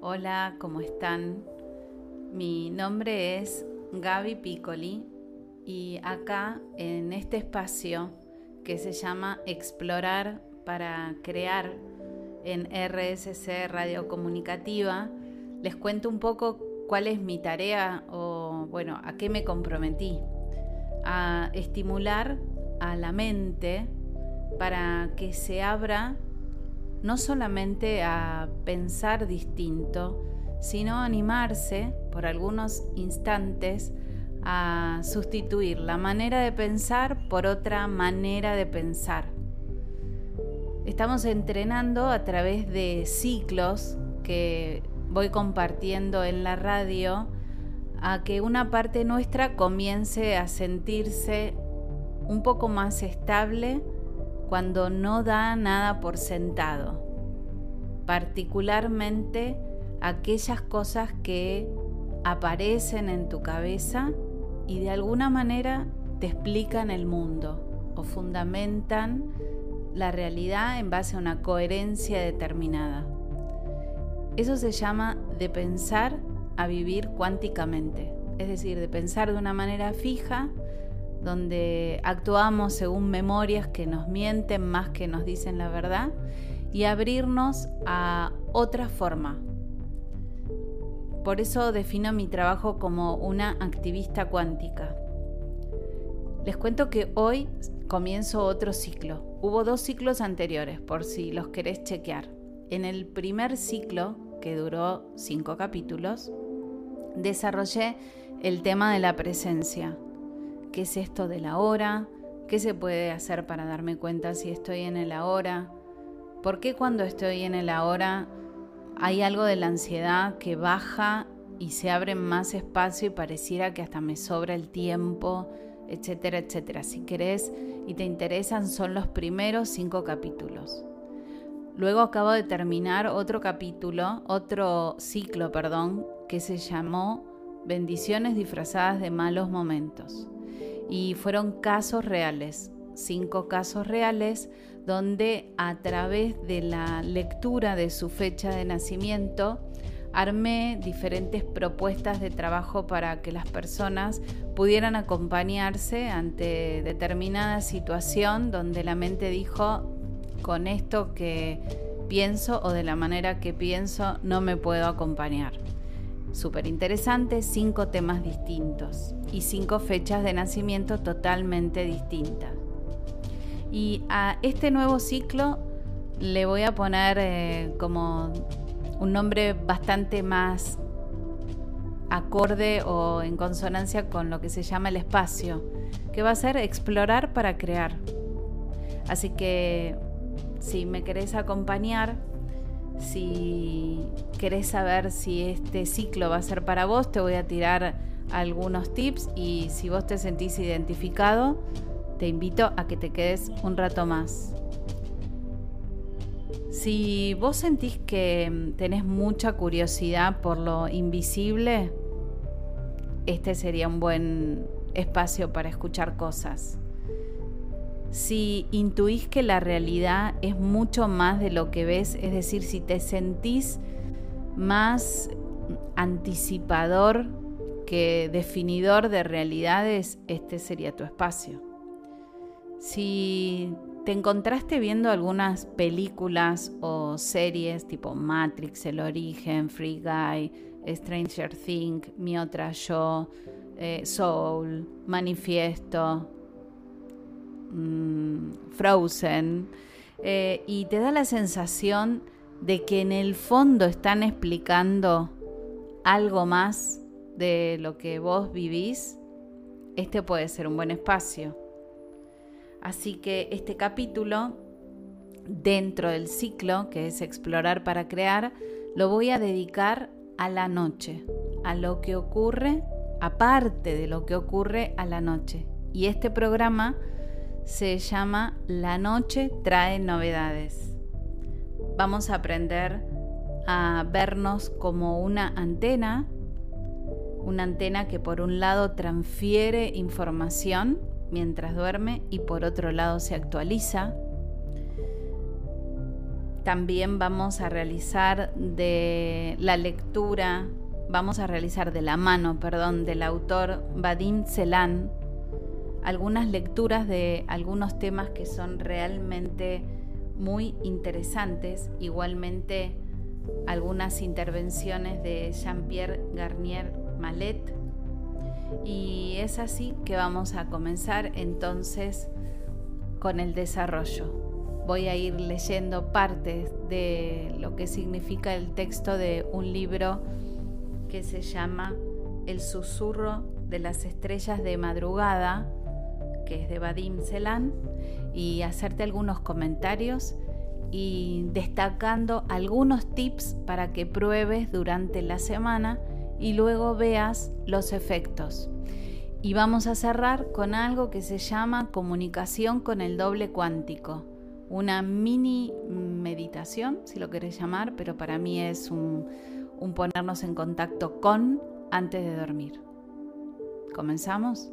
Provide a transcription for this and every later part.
Hola, ¿cómo están? Mi nombre es Gaby Piccoli y acá en este espacio que se llama Explorar para Crear en RSC Radio Comunicativa, les cuento un poco cuál es mi tarea o, bueno, a qué me comprometí. A estimular a la mente para que se abra no solamente a pensar distinto, sino animarse por algunos instantes a sustituir la manera de pensar por otra manera de pensar. Estamos entrenando a través de ciclos que voy compartiendo en la radio a que una parte nuestra comience a sentirse un poco más estable cuando no da nada por sentado, particularmente aquellas cosas que aparecen en tu cabeza y de alguna manera te explican el mundo o fundamentan la realidad en base a una coherencia determinada. Eso se llama de pensar a vivir cuánticamente, es decir, de pensar de una manera fija, donde actuamos según memorias que nos mienten más que nos dicen la verdad, y abrirnos a otra forma. Por eso defino mi trabajo como una activista cuántica. Les cuento que hoy comienzo otro ciclo. Hubo dos ciclos anteriores, por si los querés chequear. En el primer ciclo, que duró cinco capítulos, desarrollé el tema de la presencia. ¿Qué es esto de la hora? ¿Qué se puede hacer para darme cuenta si estoy en el ahora? ¿Por qué cuando estoy en el ahora hay algo de la ansiedad que baja y se abre más espacio y pareciera que hasta me sobra el tiempo, etcétera, etcétera? Si querés y te interesan, son los primeros cinco capítulos. Luego acabo de terminar otro capítulo, otro ciclo, perdón, que se llamó Bendiciones disfrazadas de malos momentos. Y fueron casos reales, cinco casos reales, donde a través de la lectura de su fecha de nacimiento, armé diferentes propuestas de trabajo para que las personas pudieran acompañarse ante determinada situación donde la mente dijo, con esto que pienso o de la manera que pienso no me puedo acompañar. Súper interesante, cinco temas distintos y cinco fechas de nacimiento totalmente distintas. Y a este nuevo ciclo le voy a poner eh, como un nombre bastante más acorde o en consonancia con lo que se llama el espacio, que va a ser explorar para crear. Así que si me querés acompañar, si querés saber si este ciclo va a ser para vos, te voy a tirar algunos tips y si vos te sentís identificado, te invito a que te quedes un rato más. Si vos sentís que tenés mucha curiosidad por lo invisible, este sería un buen espacio para escuchar cosas. Si intuís que la realidad es mucho más de lo que ves, es decir, si te sentís más anticipador que definidor de realidades, este sería tu espacio. Si te encontraste viendo algunas películas o series tipo Matrix, El Origen, Free Guy, Stranger Things, Mi Otra Yo, eh, Soul, Manifiesto, mm, Frozen, eh, y te da la sensación de que en el fondo están explicando algo más de lo que vos vivís, este puede ser un buen espacio. Así que este capítulo, dentro del ciclo, que es explorar para crear, lo voy a dedicar a la noche, a lo que ocurre, aparte de lo que ocurre a la noche. Y este programa se llama La noche trae novedades. Vamos a aprender a vernos como una antena, una antena que por un lado transfiere información mientras duerme y por otro lado se actualiza. también vamos a realizar de la lectura, vamos a realizar de la mano, perdón, del autor Vadim Celan, algunas lecturas de algunos temas que son realmente muy interesantes, igualmente algunas intervenciones de Jean-Pierre Garnier Malet. Y es así que vamos a comenzar entonces con el desarrollo. Voy a ir leyendo partes de lo que significa el texto de un libro que se llama El susurro de las estrellas de madrugada, que es de Vadim Celan, y hacerte algunos comentarios y destacando algunos tips para que pruebes durante la semana y luego veas los efectos. Y vamos a cerrar con algo que se llama comunicación con el doble cuántico. Una mini meditación, si lo querés llamar, pero para mí es un ponernos en contacto con antes de dormir. ¿Comenzamos?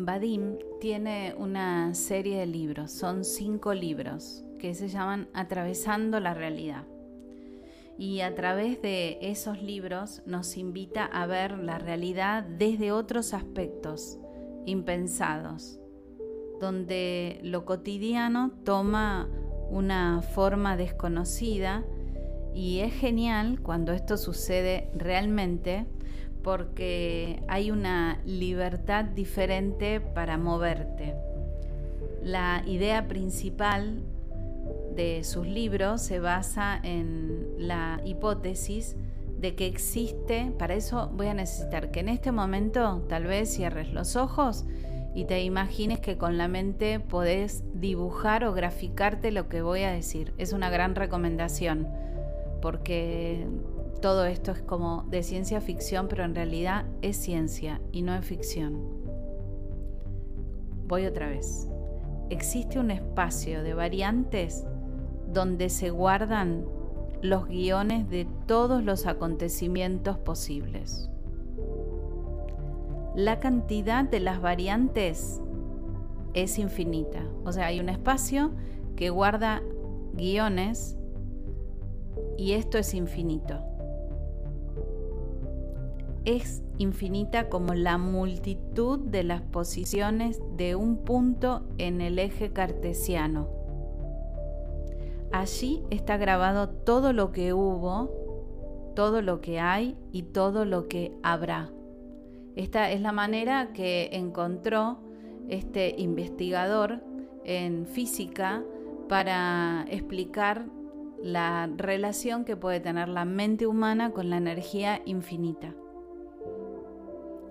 Vadim tiene una serie de libros, son cinco libros que se llaman Atravesando la realidad. Y a través de esos libros nos invita a ver la realidad desde otros aspectos impensados, donde lo cotidiano toma una forma desconocida y es genial cuando esto sucede realmente porque hay una libertad diferente para moverte. La idea principal de sus libros se basa en la hipótesis de que existe, para eso voy a necesitar que en este momento tal vez cierres los ojos y te imagines que con la mente podés dibujar o graficarte lo que voy a decir. Es una gran recomendación porque todo esto es como de ciencia ficción, pero en realidad es ciencia y no es ficción. Voy otra vez. Existe un espacio de variantes donde se guardan los guiones de todos los acontecimientos posibles. La cantidad de las variantes es infinita. O sea, hay un espacio que guarda guiones y esto es infinito es infinita como la multitud de las posiciones de un punto en el eje cartesiano. Allí está grabado todo lo que hubo, todo lo que hay y todo lo que habrá. Esta es la manera que encontró este investigador en física para explicar la relación que puede tener la mente humana con la energía infinita.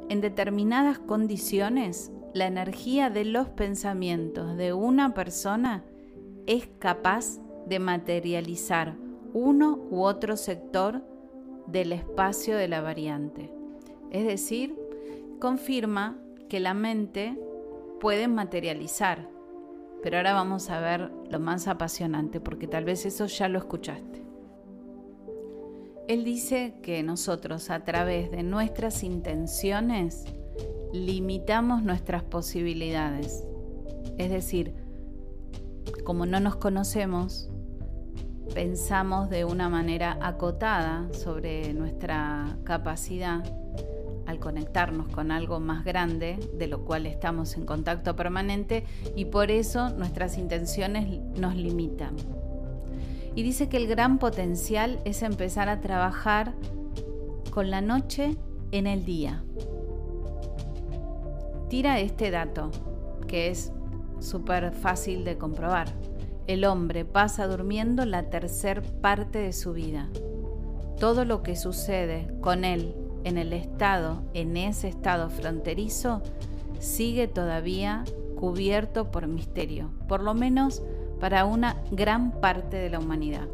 En determinadas condiciones, la energía de los pensamientos de una persona es capaz de materializar uno u otro sector del espacio de la variante. Es decir, confirma que la mente puede materializar. Pero ahora vamos a ver lo más apasionante, porque tal vez eso ya lo escuchaste. Él dice que nosotros a través de nuestras intenciones limitamos nuestras posibilidades. Es decir, como no nos conocemos, pensamos de una manera acotada sobre nuestra capacidad al conectarnos con algo más grande, de lo cual estamos en contacto permanente, y por eso nuestras intenciones nos limitan y dice que el gran potencial es empezar a trabajar con la noche en el día. Tira este dato, que es súper fácil de comprobar. El hombre pasa durmiendo la tercer parte de su vida. Todo lo que sucede con él en el estado, en ese estado fronterizo, sigue todavía cubierto por misterio, por lo menos para una gran parte de la humanidad.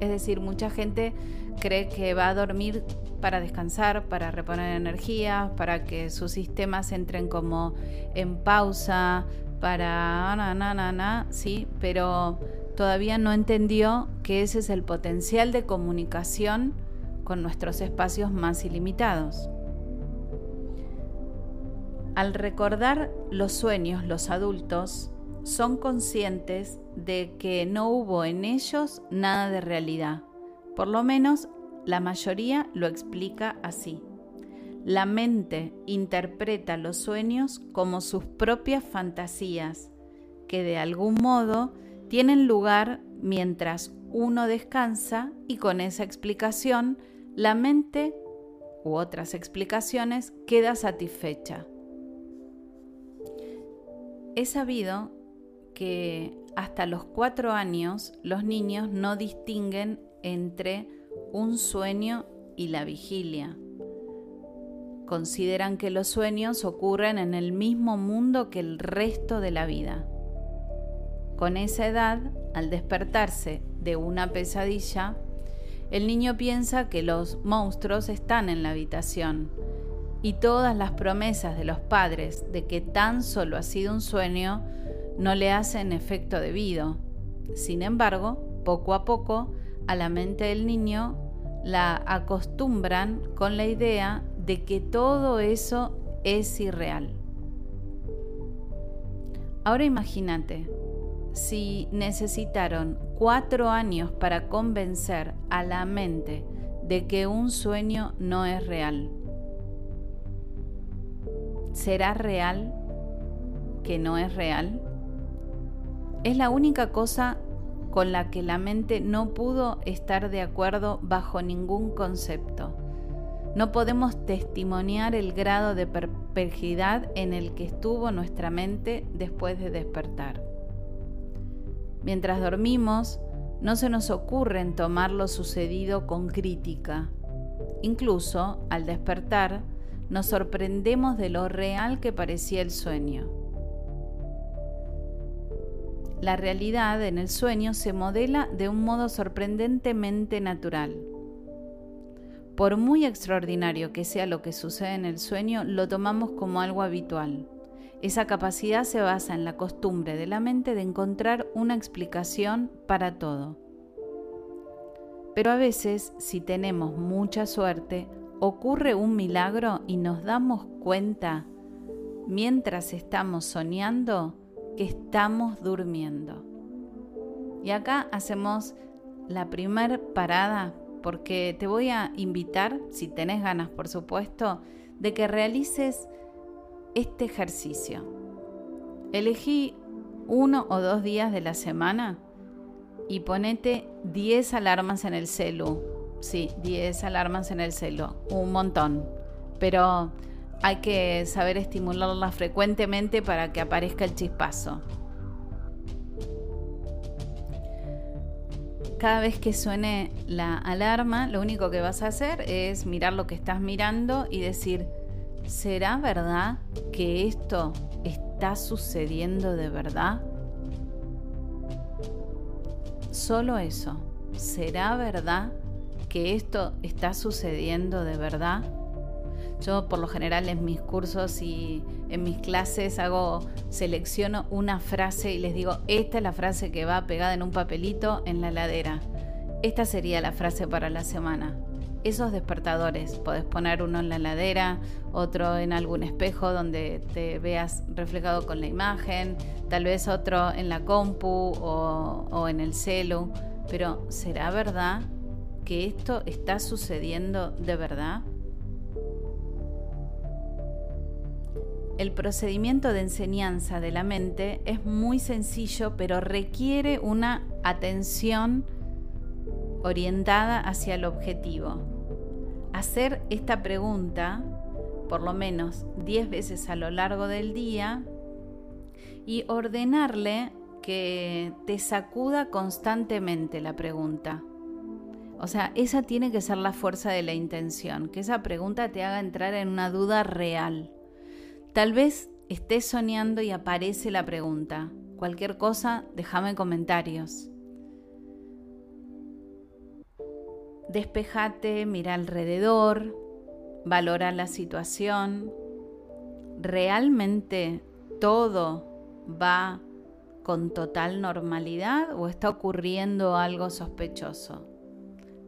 Es decir, mucha gente cree que va a dormir para descansar, para reponer energía, para que sus sistemas entren como en pausa, para na, na, na, na, sí, pero todavía no entendió que ese es el potencial de comunicación con nuestros espacios más ilimitados. Al recordar los sueños, los adultos son conscientes de que no hubo en ellos nada de realidad. Por lo menos la mayoría lo explica así. La mente interpreta los sueños como sus propias fantasías, que de algún modo tienen lugar mientras uno descansa y con esa explicación la mente u otras explicaciones queda satisfecha. He sabido que hasta los cuatro años los niños no distinguen entre un sueño y la vigilia. Consideran que los sueños ocurren en el mismo mundo que el resto de la vida. Con esa edad, al despertarse de una pesadilla, el niño piensa que los monstruos están en la habitación y todas las promesas de los padres de que tan solo ha sido un sueño no le hacen efecto debido. Sin embargo, poco a poco, a la mente del niño la acostumbran con la idea de que todo eso es irreal. Ahora imagínate, si necesitaron cuatro años para convencer a la mente de que un sueño no es real, ¿será real que no es real? Es la única cosa con la que la mente no pudo estar de acuerdo bajo ningún concepto. No podemos testimoniar el grado de perplejidad en el que estuvo nuestra mente después de despertar. Mientras dormimos, no se nos ocurre tomar lo sucedido con crítica. Incluso, al despertar, nos sorprendemos de lo real que parecía el sueño. La realidad en el sueño se modela de un modo sorprendentemente natural. Por muy extraordinario que sea lo que sucede en el sueño, lo tomamos como algo habitual. Esa capacidad se basa en la costumbre de la mente de encontrar una explicación para todo. Pero a veces, si tenemos mucha suerte, ocurre un milagro y nos damos cuenta, mientras estamos soñando, estamos durmiendo. Y acá hacemos la primer parada porque te voy a invitar, si tenés ganas por supuesto, de que realices este ejercicio. Elegí uno o dos días de la semana y ponete 10 alarmas en el celu. Sí, 10 alarmas en el celu. Un montón. Pero hay que saber estimularlas frecuentemente para que aparezca el chispazo. Cada vez que suene la alarma, lo único que vas a hacer es mirar lo que estás mirando y decir, ¿será verdad que esto está sucediendo de verdad? Solo eso. ¿Será verdad que esto está sucediendo de verdad? Yo por lo general en mis cursos y en mis clases hago, selecciono una frase y les digo, esta es la frase que va pegada en un papelito en la ladera. Esta sería la frase para la semana esos despertadores. Podés poner uno en la ladera, otro en algún espejo donde te veas reflejado con la imagen, tal vez otro en la compu o, o en el celu. Pero ¿será verdad que esto está sucediendo de verdad? El procedimiento de enseñanza de la mente es muy sencillo, pero requiere una atención orientada hacia el objetivo. Hacer esta pregunta por lo menos 10 veces a lo largo del día y ordenarle que te sacuda constantemente la pregunta. O sea, esa tiene que ser la fuerza de la intención, que esa pregunta te haga entrar en una duda real. Tal vez estés soñando y aparece la pregunta. Cualquier cosa, déjame comentarios. Despejate, mira alrededor, valora la situación. ¿Realmente todo va con total normalidad o está ocurriendo algo sospechoso?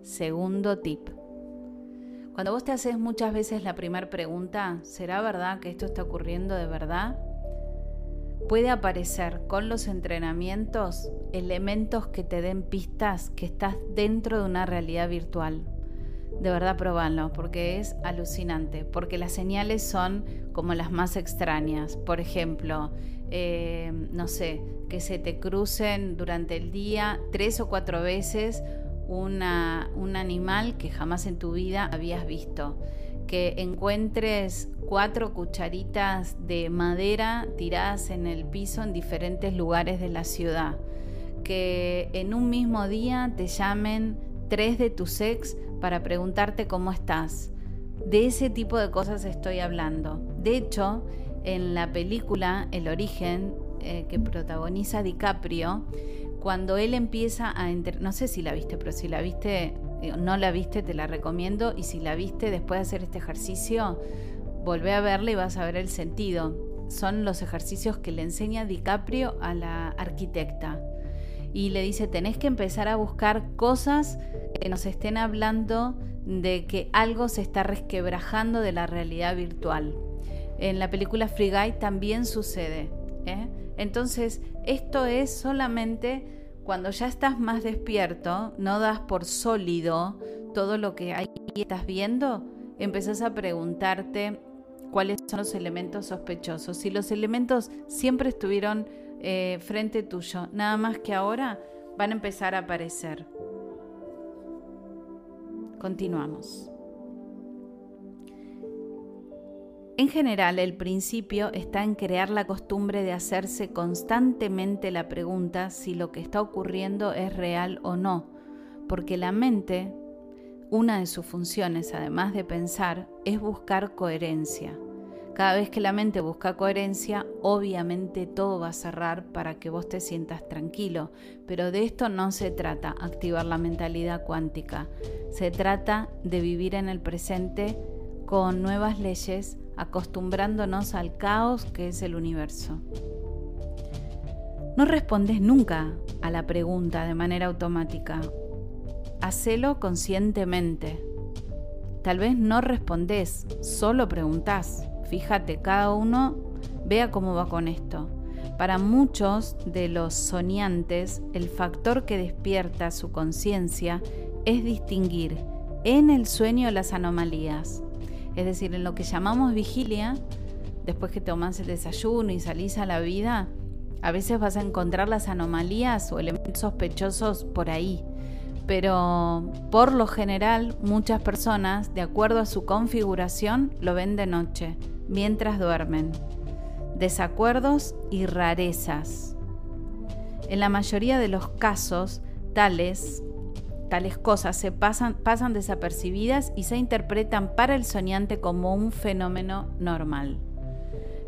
Segundo tip. Cuando vos te haces muchas veces la primera pregunta, ¿será verdad que esto está ocurriendo de verdad? Puede aparecer con los entrenamientos elementos que te den pistas que estás dentro de una realidad virtual. De verdad probarlo, porque es alucinante, porque las señales son como las más extrañas. Por ejemplo, eh, no sé, que se te crucen durante el día tres o cuatro veces una, un animal que jamás en tu vida habías visto. Que encuentres cuatro cucharitas de madera tiradas en el piso en diferentes lugares de la ciudad. Que en un mismo día te llamen tres de tus ex para preguntarte cómo estás. De ese tipo de cosas estoy hablando. De hecho, en la película El origen eh, que protagoniza DiCaprio, cuando él empieza a... No sé si la viste, pero si la viste, no la viste, te la recomiendo. Y si la viste después de hacer este ejercicio, volvé a verla y vas a ver el sentido. Son los ejercicios que le enseña DiCaprio a la arquitecta. Y le dice, tenés que empezar a buscar cosas que nos estén hablando de que algo se está resquebrajando de la realidad virtual. En la película Free Guy también sucede. ¿eh? Entonces, esto es solamente cuando ya estás más despierto, no das por sólido todo lo que ahí estás viendo, empezás a preguntarte cuáles son los elementos sospechosos. Si los elementos siempre estuvieron eh, frente tuyo, nada más que ahora van a empezar a aparecer. Continuamos. En general, el principio está en crear la costumbre de hacerse constantemente la pregunta si lo que está ocurriendo es real o no, porque la mente, una de sus funciones, además de pensar, es buscar coherencia. Cada vez que la mente busca coherencia, obviamente todo va a cerrar para que vos te sientas tranquilo, pero de esto no se trata activar la mentalidad cuántica, se trata de vivir en el presente con nuevas leyes acostumbrándonos al caos que es el universo. No respondes nunca a la pregunta de manera automática. Hacelo conscientemente. Tal vez no respondes, solo preguntas. Fíjate, cada uno vea cómo va con esto. Para muchos de los soñantes, el factor que despierta su conciencia es distinguir en el sueño las anomalías. Es decir, en lo que llamamos vigilia, después que tomas el desayuno y salís a la vida, a veces vas a encontrar las anomalías o elementos sospechosos por ahí. Pero por lo general muchas personas, de acuerdo a su configuración, lo ven de noche, mientras duermen. Desacuerdos y rarezas. En la mayoría de los casos, tales tales cosas se pasan, pasan desapercibidas y se interpretan para el soñante como un fenómeno normal.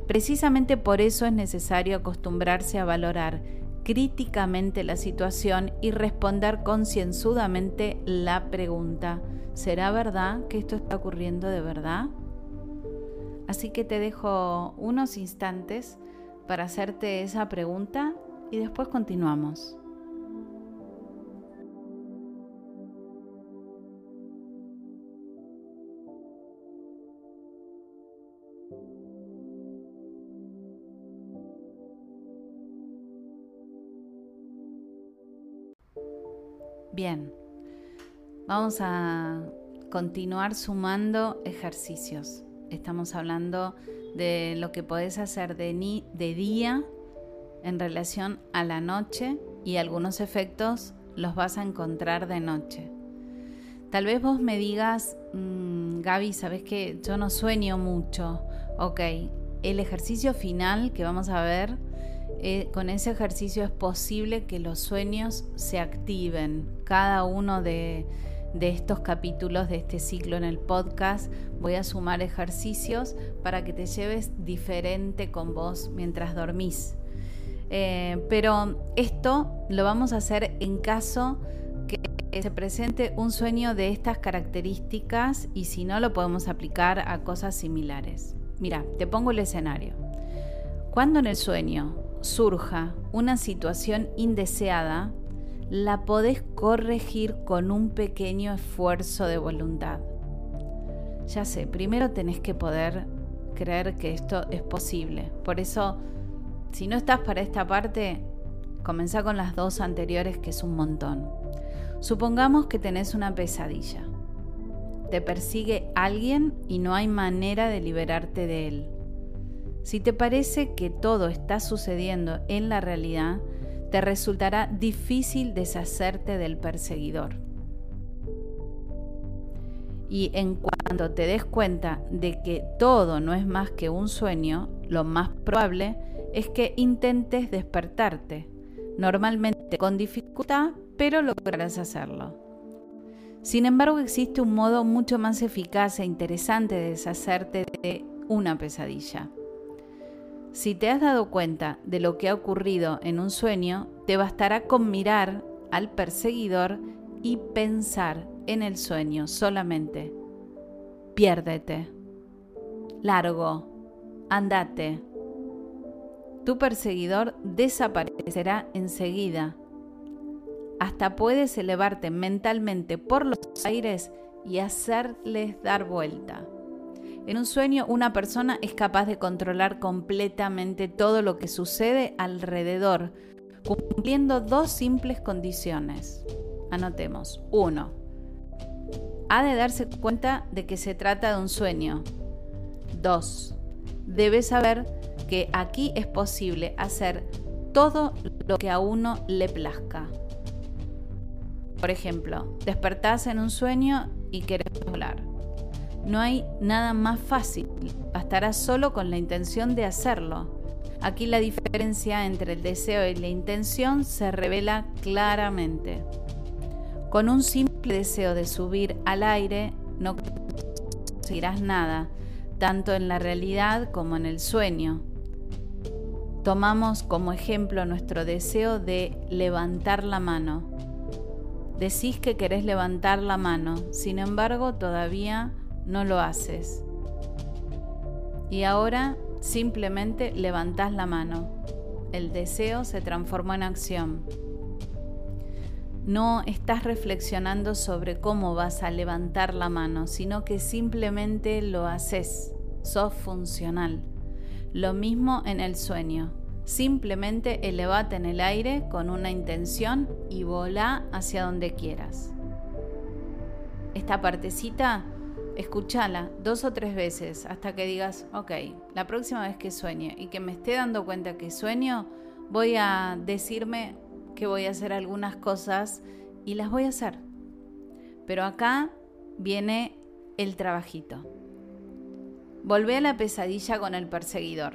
Precisamente por eso es necesario acostumbrarse a valorar críticamente la situación y responder concienzudamente la pregunta, ¿será verdad que esto está ocurriendo de verdad? Así que te dejo unos instantes para hacerte esa pregunta y después continuamos. Bien, vamos a continuar sumando ejercicios. Estamos hablando de lo que podés hacer de, de día en relación a la noche y algunos efectos los vas a encontrar de noche. Tal vez vos me digas, mm, Gaby, sabes que yo no sueño mucho. Ok, el ejercicio final que vamos a ver eh, con ese ejercicio es posible que los sueños se activen. Cada uno de, estos capítulos de este ciclo en el podcast voy a sumar ejercicios para que te lleves diferente con vos mientras dormís. Eh, pero esto lo vamos a hacer en caso que se presente un sueño de estas características y si no lo podemos aplicar a cosas similares. Mira, te pongo el escenario. Cuando en el sueño surja una situación indeseada, la podés corregir con un pequeño esfuerzo de voluntad. Ya sé, primero tenés que poder creer que esto es posible. Por eso, si no estás para esta parte, comenzá con las dos anteriores, que es un montón. Supongamos que tenés una pesadilla. Te persigue alguien y no hay manera de liberarte de él. Si te parece que todo está sucediendo en la realidad, te resultará difícil deshacerte del perseguidor. Y en cuanto te des cuenta de que todo no es más que un sueño, lo más probable es que intentes despertarte, normalmente con dificultad, pero lograrás hacerlo. Sin embargo, existe un modo mucho más eficaz e interesante de deshacerte de una pesadilla. Si te has dado cuenta de lo que ha ocurrido en un sueño, te bastará con mirar al perseguidor y pensar en el sueño solamente. Piérdete. Largo. Andate. Tu perseguidor desaparecerá enseguida. Hasta puedes elevarte mentalmente por los aires y hacerles dar vuelta. En un sueño una persona es capaz de controlar completamente todo lo que sucede alrededor, cumpliendo dos simples condiciones. Anotemos. 1. Ha de darse cuenta de que se trata de un sueño. 2. Debe saber que aquí es posible hacer todo lo que a uno le plazca. Por ejemplo, despertás en un sueño y querés volar no hay nada más fácil, bastará solo con la intención de hacerlo. Aquí la diferencia entre el deseo y la intención se revela claramente. Con un simple deseo de subir al aire no conseguirás nada, tanto en la realidad como en el sueño. Tomamos como ejemplo nuestro deseo de levantar la mano. Decís que querés levantar la mano, sin embargo todavía no lo haces. Y ahora simplemente levantás la mano. El deseo se transformó en acción. No estás reflexionando sobre cómo vas a levantar la mano, sino que simplemente lo haces. Sos funcional. Lo mismo en el sueño. Simplemente elevate en el aire con una intención y volá hacia donde quieras. Esta partecita escúchala dos o tres veces hasta que digas, ok, la próxima vez que sueñe y que me esté dando cuenta que sueño, voy a decirme que voy a hacer algunas cosas y las voy a hacer. Pero acá viene el trabajito. Volvé a la pesadilla con el perseguidor.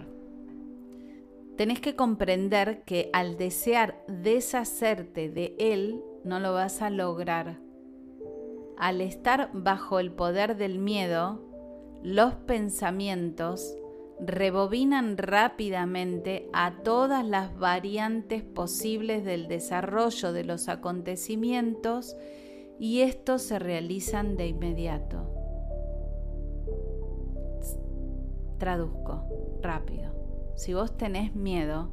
Tenés que comprender que al desear deshacerte de él, no lo vas a lograr al estar bajo el poder del miedo, los pensamientos rebobinan rápidamente a todas las variantes posibles del desarrollo de los acontecimientos y estos se realizan de inmediato. Traduzco rápido. Si vos tenés miedo,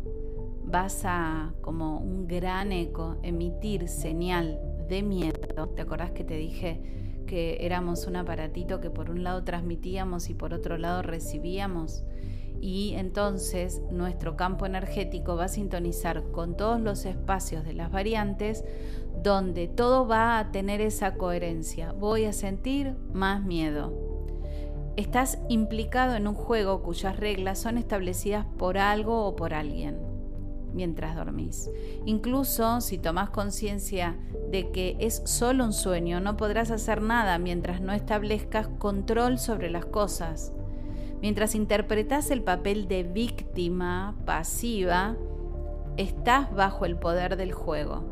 vas a, como un gran eco, emitir señal de miedo. ¿Te acordás que te dije que éramos un aparatito que por un lado transmitíamos y por otro lado recibíamos? Y entonces nuestro campo energético va a sintonizar con todos los espacios de las variantes donde todo va a tener esa coherencia. Voy a sentir más miedo. Estás implicado en un juego cuyas reglas son establecidas por algo o por alguien mientras dormís. Incluso si tomas conciencia de que es solo un sueño, no podrás hacer nada mientras no establezcas control sobre las cosas. Mientras interpretas el papel de víctima pasiva, estás bajo el poder del juego.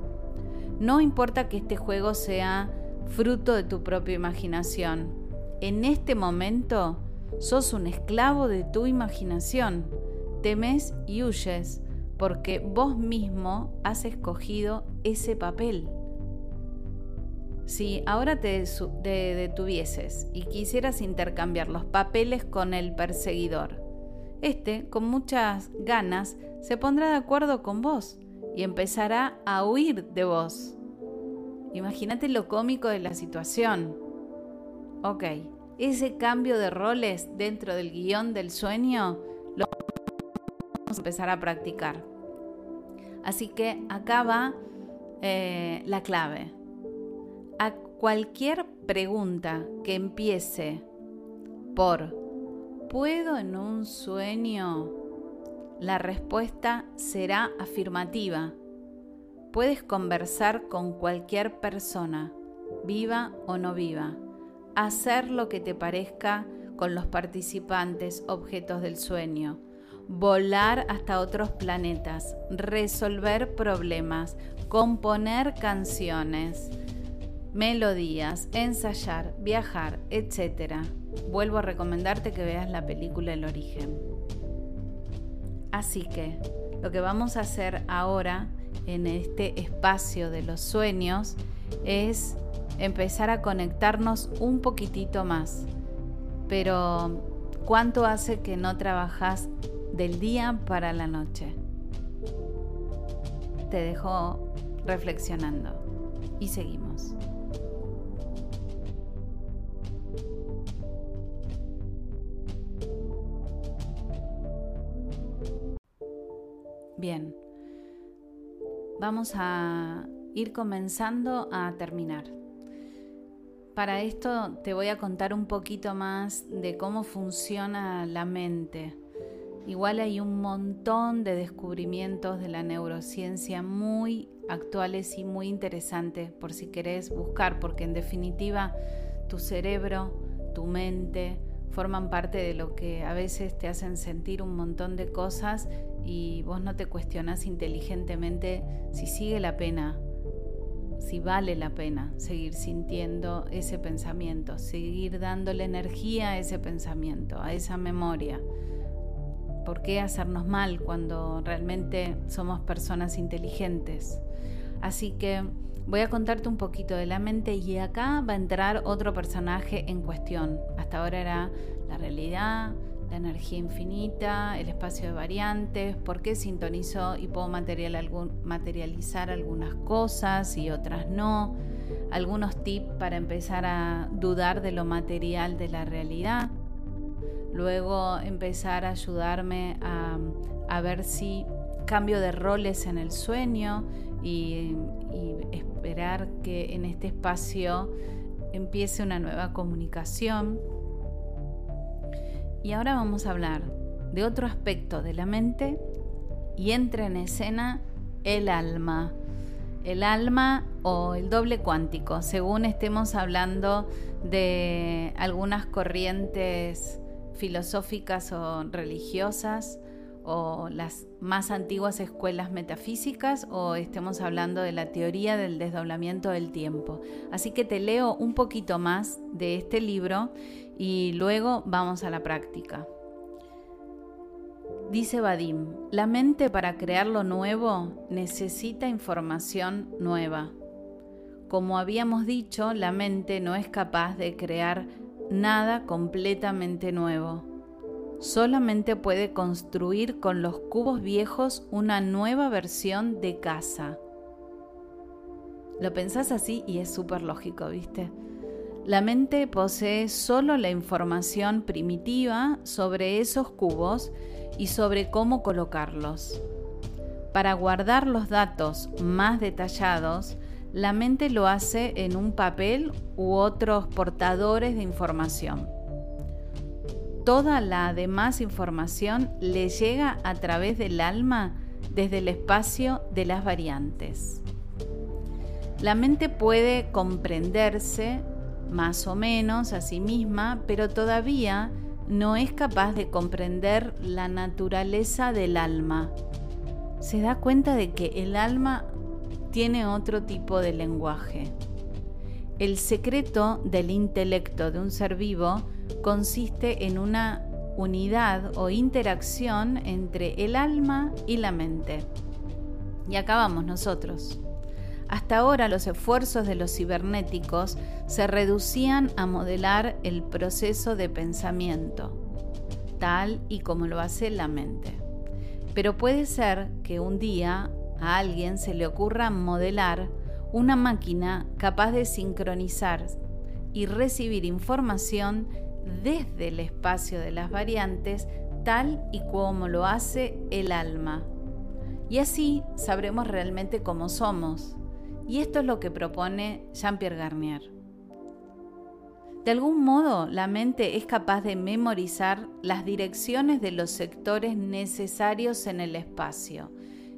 No importa que este juego sea fruto de tu propia imaginación. En este momento sos un esclavo de tu imaginación. Temes y huyes porque vos mismo has escogido ese papel. Si ahora te, detuvieses y quisieras intercambiar los papeles con el perseguidor, este, con muchas ganas, se pondrá de acuerdo con vos y empezará a huir de vos. Imagínate lo cómico de la situación. Ok, ese cambio de roles dentro del guion del sueño lo empezar a practicar. Así que acá va eh, la clave. A cualquier pregunta que empiece por ¿puedo en un sueño? La respuesta será afirmativa. Puedes conversar con cualquier persona, viva o no viva hacer lo que te parezca con los participantes objetos del sueño, volar hasta otros planetas, resolver problemas, componer canciones, melodías, ensayar, viajar, etc. Vuelvo a recomendarte que veas la película El origen. Así que lo que vamos a hacer ahora en este espacio de los sueños es empezar a conectarnos un poquitito más. Pero, ¿cuánto hace que no trabajas del día para la noche? Te dejo reflexionando y seguimos. Bien, vamos a ir comenzando a terminar. Para esto te voy a contar un poquito más de cómo funciona la mente. Igual hay un montón de descubrimientos de la neurociencia muy actuales y muy interesantes por si querés buscar, porque en definitiva tu cerebro, tu mente forman parte de lo que a veces te hacen sentir un montón de cosas y vos no te cuestionas inteligentemente si sigue la pena si vale la pena seguir sintiendo ese pensamiento, seguir dándole energía a ese pensamiento, a esa memoria. ¿Por qué hacernos mal cuando realmente somos personas inteligentes? Así que voy a contarte un poquito de la mente y acá va a entrar otro personaje en cuestión. Hasta ahora era la realidad, la energía infinita, el espacio de variantes, por qué sintonizo y puedo materializar algunas cosas y otras no, algunos tips para empezar a dudar de lo material de la realidad, luego empezar a ayudarme a, ver si cambio de roles en el sueño y esperar que en este espacio empiece una nueva comunicación y ahora vamos a hablar de otro aspecto de la mente y entra en escena el alma. El alma o el doble cuántico, según estemos hablando de algunas corrientes filosóficas o religiosas o las más antiguas escuelas metafísicas o estemos hablando de la teoría del desdoblamiento del tiempo. Así que te leo un poquito más de este libro y luego vamos a la práctica. Dice Vadim, la mente para crear lo nuevo necesita información nueva. Como habíamos dicho, la mente no es capaz de crear nada completamente nuevo solamente puede construir con los cubos viejos una nueva versión de casa. Lo pensás así y es súper lógico, ¿viste? La mente posee solo la información primitiva sobre esos cubos y sobre cómo colocarlos. Para guardar los datos más detallados, la mente lo hace en un papel u otros portadores de información toda la demás información le llega a través del alma desde el espacio de las variantes. La mente puede comprenderse más o menos a sí misma, pero todavía no es capaz de comprender la naturaleza del alma. Se da cuenta de que el alma tiene otro tipo de lenguaje. El secreto del intelecto de un ser vivo consiste en una unidad o interacción entre el alma y la mente. Y acá vamos nosotros. Hasta ahora los esfuerzos de los cibernéticos se reducían a modelar el proceso de pensamiento, tal y como lo hace la mente. Pero puede ser que un día a alguien se le ocurra modelar una máquina capaz de sincronizar y recibir información desde el espacio de las variantes, tal y como lo hace el alma. Y así sabremos realmente cómo somos. Y esto es lo que propone Jean-Pierre Garnier. De algún modo, la mente es capaz de memorizar las direcciones de los sectores necesarios en el espacio.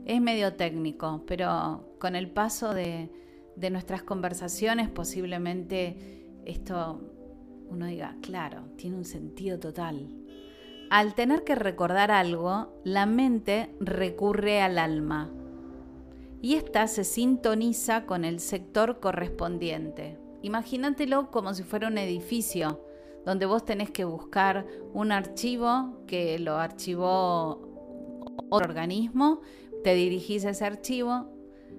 Es medio técnico, pero con el paso de, nuestras conversaciones posiblemente esto uno diga, claro, tiene un sentido total. Al tener que recordar algo, la mente recurre al alma y ésta se sintoniza con el sector correspondiente. Imagínatelo como si fuera un edificio donde vos tenés que buscar un archivo que lo archivó otro organismo, te dirigís a ese archivo,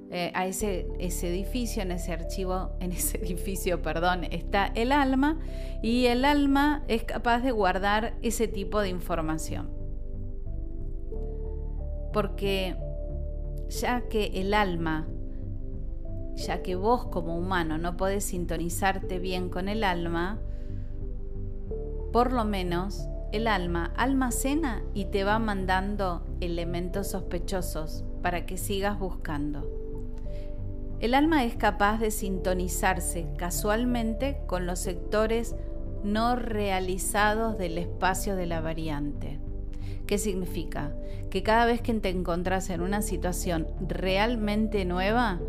eh, a ese, ese, edificio, en ese archivo, en ese edificio, perdón, está el alma y el alma es capaz de guardar ese tipo de información. Porque ya que el alma, ya que vos como humano no podés sintonizarte bien con el alma, por lo menos el alma almacena y te va mandando elementos sospechosos para que sigas buscando. El alma es capaz de sintonizarse casualmente con los sectores no realizados del espacio de la variante. ¿Qué significa? Que cada vez que te encontrás en una situación realmente nueva,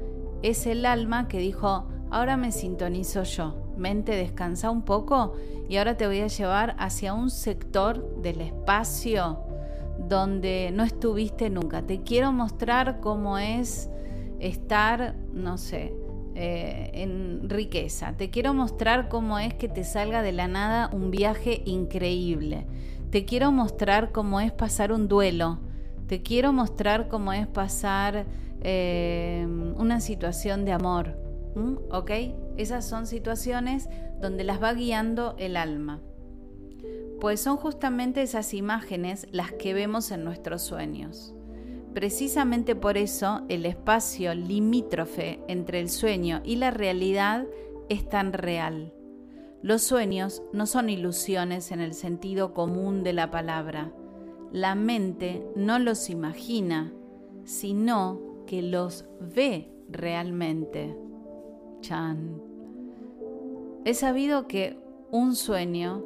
es el alma que dijo, ahora me sintonizo yo, mente descansa un poco y ahora te voy a llevar hacia un sector del espacio donde no estuviste nunca. Te quiero mostrar cómo es estar, no sé, eh, en riqueza. Te quiero mostrar cómo es que te salga de la nada un viaje increíble. Te quiero mostrar cómo es pasar un duelo. Te quiero mostrar cómo es pasar eh, una situación de amor. ¿Ok? Esas son situaciones donde las va guiando el alma. Pues son justamente esas imágenes las que vemos en nuestros sueños. Precisamente por eso el espacio limítrofe entre el sueño y la realidad es tan real. Los sueños no son ilusiones en el sentido común de la palabra. La mente no los imagina, sino que los ve realmente. Chan. He sabido que un sueño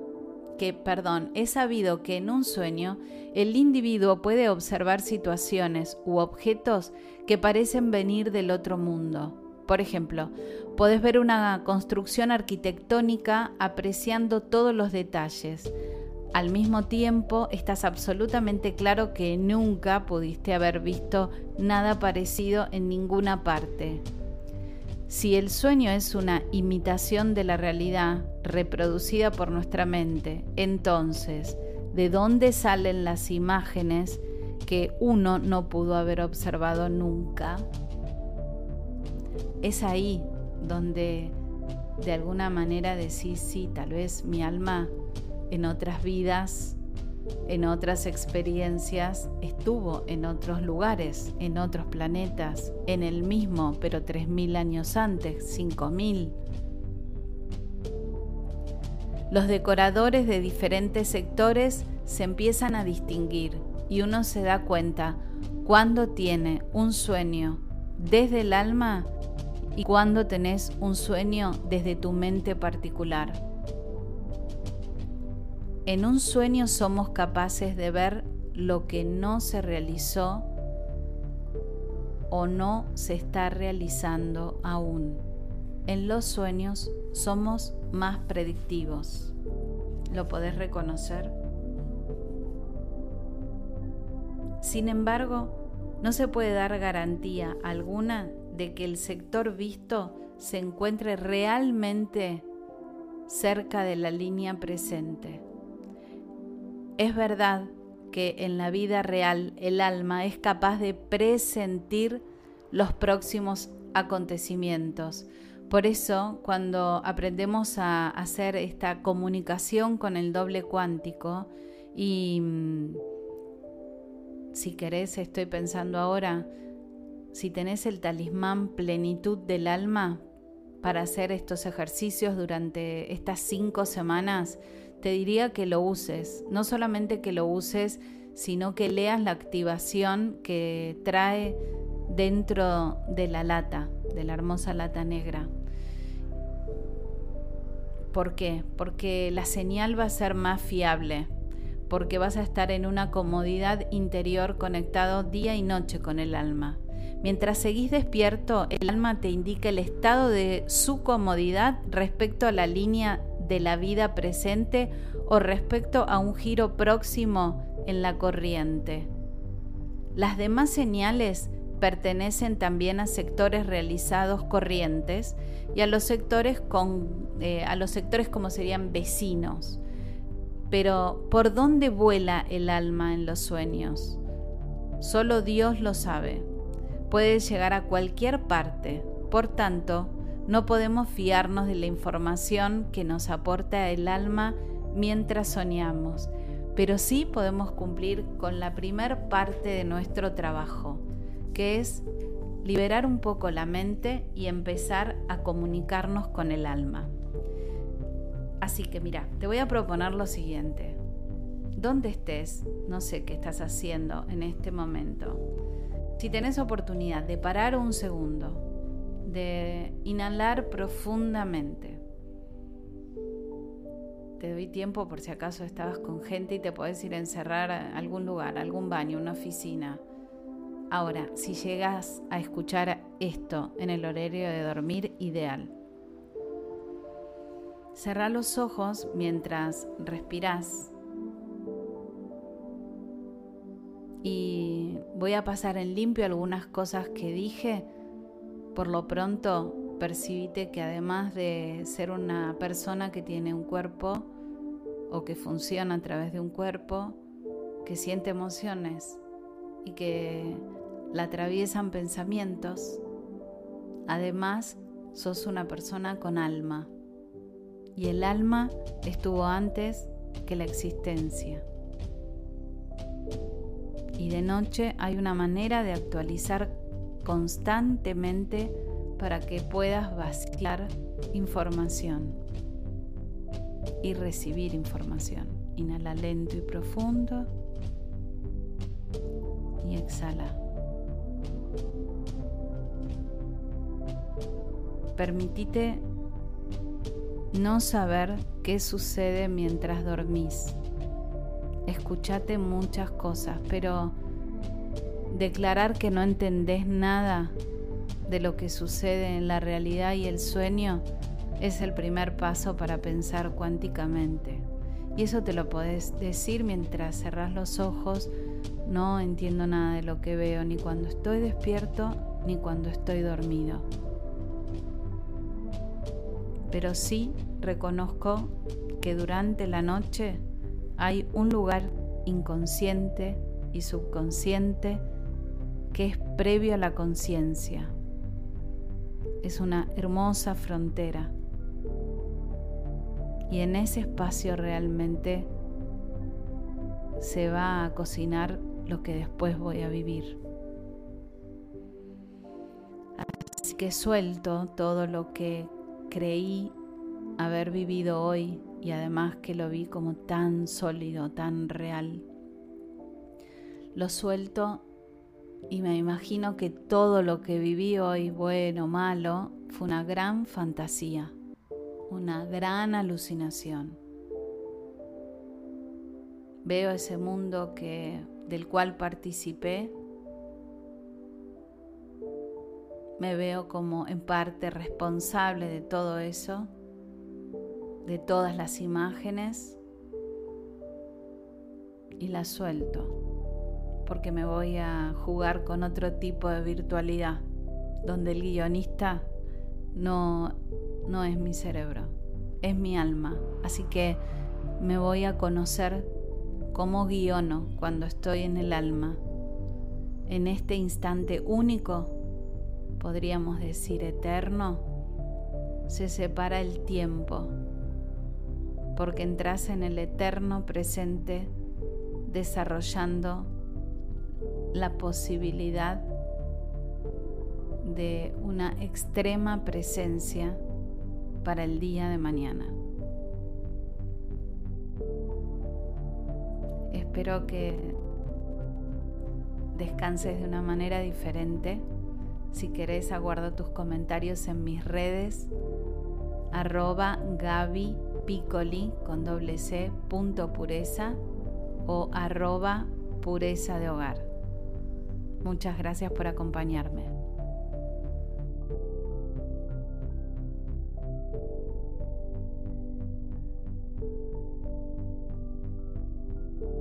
que, perdón, he sabido que en un sueño el individuo puede observar situaciones u objetos que parecen venir del otro mundo. Por ejemplo, puedes ver una construcción arquitectónica apreciando todos los detalles. Al mismo tiempo, estás absolutamente claro que nunca pudiste haber visto nada parecido en ninguna parte. Si el sueño es una imitación de la realidad reproducida por nuestra mente, entonces, ¿de dónde salen las imágenes que uno no pudo haber observado nunca? Es ahí donde de alguna manera decís, sí, tal vez mi alma en otras vidas en otras experiencias, estuvo en otros lugares, en otros planetas, en el mismo, pero 3.000 años antes, 5.000. Los decoradores de diferentes sectores se empiezan a distinguir y uno se da cuenta cuando tiene un sueño desde el alma y cuando tenés un sueño desde tu mente particular. En un sueño somos capaces de ver lo que no se realizó o no se está realizando aún. En los sueños somos más predictivos. ¿Lo podés reconocer? Sin embargo, no se puede dar garantía alguna de que el sector visto se encuentre realmente cerca de la línea presente. Es verdad que en la vida real el alma es capaz de presentir los próximos acontecimientos. Por eso, cuando aprendemos a hacer esta comunicación con el doble cuántico, y mm, si querés, estoy pensando ahora, si tenés el talismán plenitud del alma para hacer estos ejercicios durante estas cinco semanas, te diría que lo uses, no solamente que lo uses, sino que leas la activación que trae dentro de la lata, de la hermosa lata negra. ¿Por qué? Porque la señal va a ser más fiable, porque vas a estar en una comodidad interior conectado día y noche con el alma. Mientras seguís despierto, el alma te indica el estado de su comodidad respecto a la línea de la vida presente o respecto a un giro próximo en la corriente. Las demás señales pertenecen también a sectores realizados corrientes y a los sectores, con, eh, a los sectores como serían vecinos. Pero ¿por dónde vuela el alma en los sueños? Solo Dios lo sabe. Puede llegar a cualquier parte. Por tanto, no podemos fiarnos de la información que nos aporta el alma mientras soñamos, pero sí podemos cumplir con la primer parte de nuestro trabajo, que es liberar un poco la mente y empezar a comunicarnos con el alma. Así que mira, te voy a proponer lo siguiente. ¿Dónde estés? No sé qué estás haciendo en este momento. Si tenés oportunidad de parar un segundo, de inhalar profundamente, te doy tiempo por si acaso estabas con gente y te podés ir a encerrar a algún lugar, algún baño, una oficina. Ahora, si llegas a escuchar esto en el horario de dormir, ideal. Cerra los ojos mientras respiras. Y voy a pasar en limpio algunas cosas que dije. Por lo pronto, percibite que además de ser una persona que tiene un cuerpo o que funciona a través de un cuerpo, que siente emociones y que la atraviesan pensamientos, además sos una persona con alma y el alma estuvo antes que la existencia. Y de noche hay una manera de actualizar constantemente para que puedas vaciar información y recibir información. Inhala lento y profundo y exhala. Permitite no saber qué sucede mientras dormís. Escuchate muchas cosas, pero declarar que no entendés nada de lo que sucede en la realidad y el sueño es el primer paso para pensar cuánticamente. Y eso te lo podés decir mientras cerrás los ojos. No entiendo nada de lo que veo, ni cuando estoy despierto, ni cuando estoy dormido. Pero sí reconozco que durante la noche hay un lugar inconsciente y subconsciente que es previo a la conciencia es una hermosa frontera. Y en ese espacio realmente se va a cocinar lo que después voy a vivir. Así que suelto todo lo que creí haber vivido hoy y además que lo vi como tan sólido, tan real. Lo suelto y me imagino que todo lo que viví hoy, bueno, malo, fue una gran fantasía, una gran alucinación. Veo ese mundo que, del cual participé, me veo como en parte responsable de todo eso, de todas las imágenes, y las suelto porque me voy a jugar con otro tipo de virtualidad, donde el guionista no, no es mi cerebro, es mi alma. Así que me voy a conocer como guiono cuando estoy en el alma. En este instante único, podríamos decir eterno, se separa el tiempo, porque entras en el eterno presente desarrollando la posibilidad de una extrema presencia para el día de mañana. espero que descanses de una manera diferente. Si querés, aguardo tus comentarios en mis redes, arroba Gaby Piccoli con doble C, punto pureza o arroba pureza de hogar. Muchas gracias por acompañarme.